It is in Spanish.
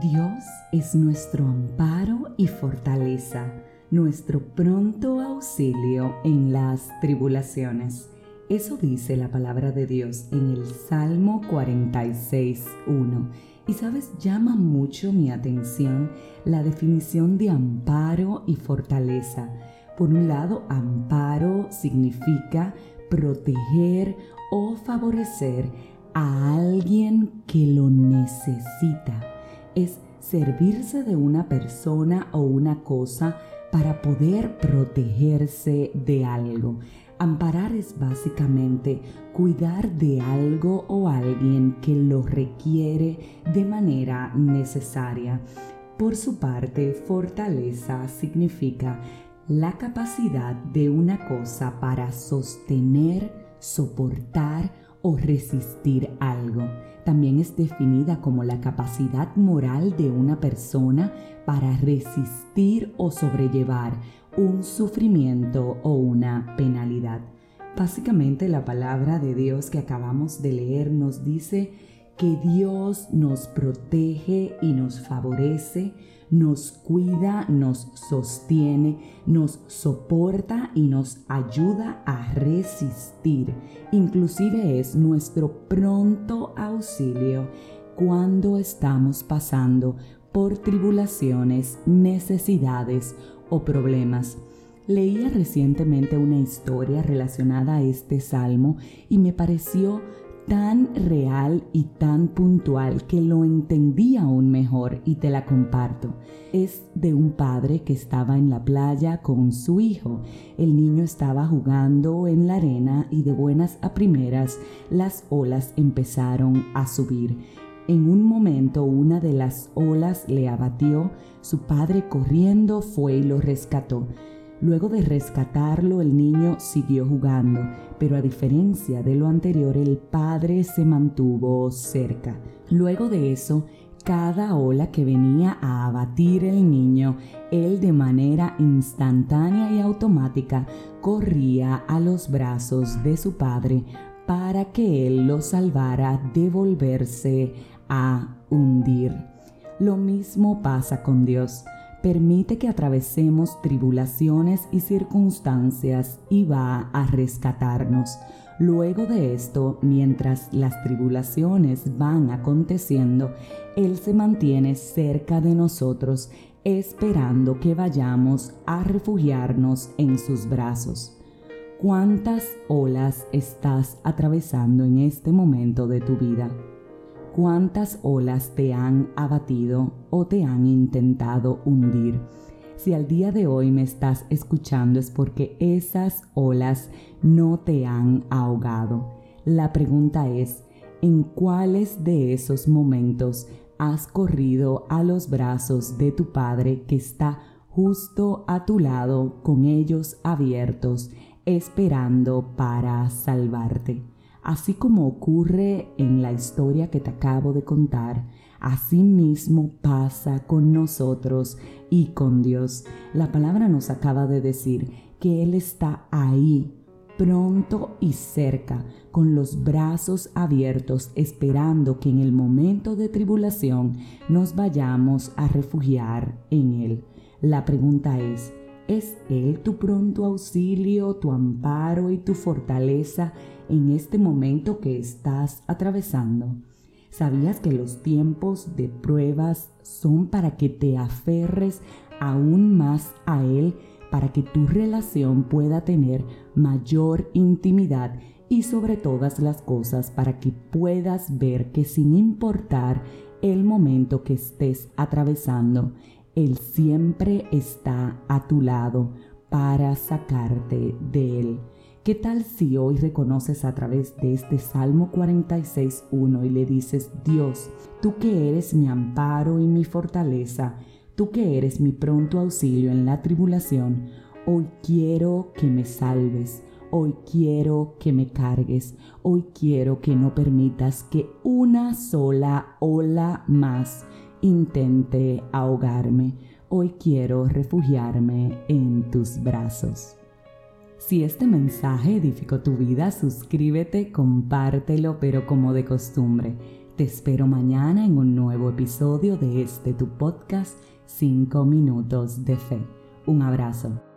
Dios es nuestro amparo y fortaleza, nuestro pronto auxilio en las tribulaciones. Eso dice la palabra de Dios en el Salmo 46.1. Y sabes, llama mucho mi atención la definición de amparo y fortaleza. Por un lado, amparo significa proteger o favorecer a alguien que lo necesita es servirse de una persona o una cosa para poder protegerse de algo. Amparar es básicamente cuidar de algo o alguien que lo requiere de manera necesaria. Por su parte, fortaleza significa la capacidad de una cosa para sostener, soportar o resistir algo. También es definida como la capacidad moral de una persona para resistir o sobrellevar un sufrimiento o una penalidad. Básicamente la palabra de Dios que acabamos de leer nos dice que Dios nos protege y nos favorece nos cuida, nos sostiene, nos soporta y nos ayuda a resistir. Inclusive es nuestro pronto auxilio cuando estamos pasando por tribulaciones, necesidades o problemas. Leía recientemente una historia relacionada a este salmo y me pareció tan real y tan puntual que lo entendí aún mejor y te la comparto. Es de un padre que estaba en la playa con su hijo. El niño estaba jugando en la arena y de buenas a primeras las olas empezaron a subir. En un momento una de las olas le abatió, su padre corriendo fue y lo rescató. Luego de rescatarlo, el niño siguió jugando, pero a diferencia de lo anterior, el padre se mantuvo cerca. Luego de eso, cada ola que venía a abatir el niño, él de manera instantánea y automática corría a los brazos de su padre para que él lo salvara de volverse a hundir. Lo mismo pasa con Dios permite que atravesemos tribulaciones y circunstancias y va a rescatarnos. Luego de esto, mientras las tribulaciones van aconteciendo, Él se mantiene cerca de nosotros, esperando que vayamos a refugiarnos en sus brazos. ¿Cuántas olas estás atravesando en este momento de tu vida? Cuántas olas te han abatido o te han intentado hundir. Si al día de hoy me estás escuchando es porque esas olas no te han ahogado. La pregunta es, ¿en cuáles de esos momentos has corrido a los brazos de tu Padre que está justo a tu lado con ellos abiertos, esperando para salvarte? Así como ocurre en la historia que te acabo de contar, así mismo pasa con nosotros y con Dios. La palabra nos acaba de decir que Él está ahí, pronto y cerca, con los brazos abiertos, esperando que en el momento de tribulación nos vayamos a refugiar en Él. La pregunta es, ¿es Él tu pronto auxilio, tu amparo y tu fortaleza en este momento que estás atravesando. ¿Sabías que los tiempos de pruebas son para que te aferres aún más a Él, para que tu relación pueda tener mayor intimidad y sobre todas las cosas para que puedas ver que sin importar el momento que estés atravesando, Él siempre está a tu lado para sacarte de Él. ¿Qué tal si hoy reconoces a través de este Salmo 46.1 y le dices, Dios, tú que eres mi amparo y mi fortaleza, tú que eres mi pronto auxilio en la tribulación, hoy quiero que me salves, hoy quiero que me cargues, hoy quiero que no permitas que una sola ola más intente ahogarme, hoy quiero refugiarme en tus brazos. Si este mensaje edificó tu vida, suscríbete, compártelo, pero como de costumbre. Te espero mañana en un nuevo episodio episodio de este tu podcast 5 minutos de fe. Un abrazo.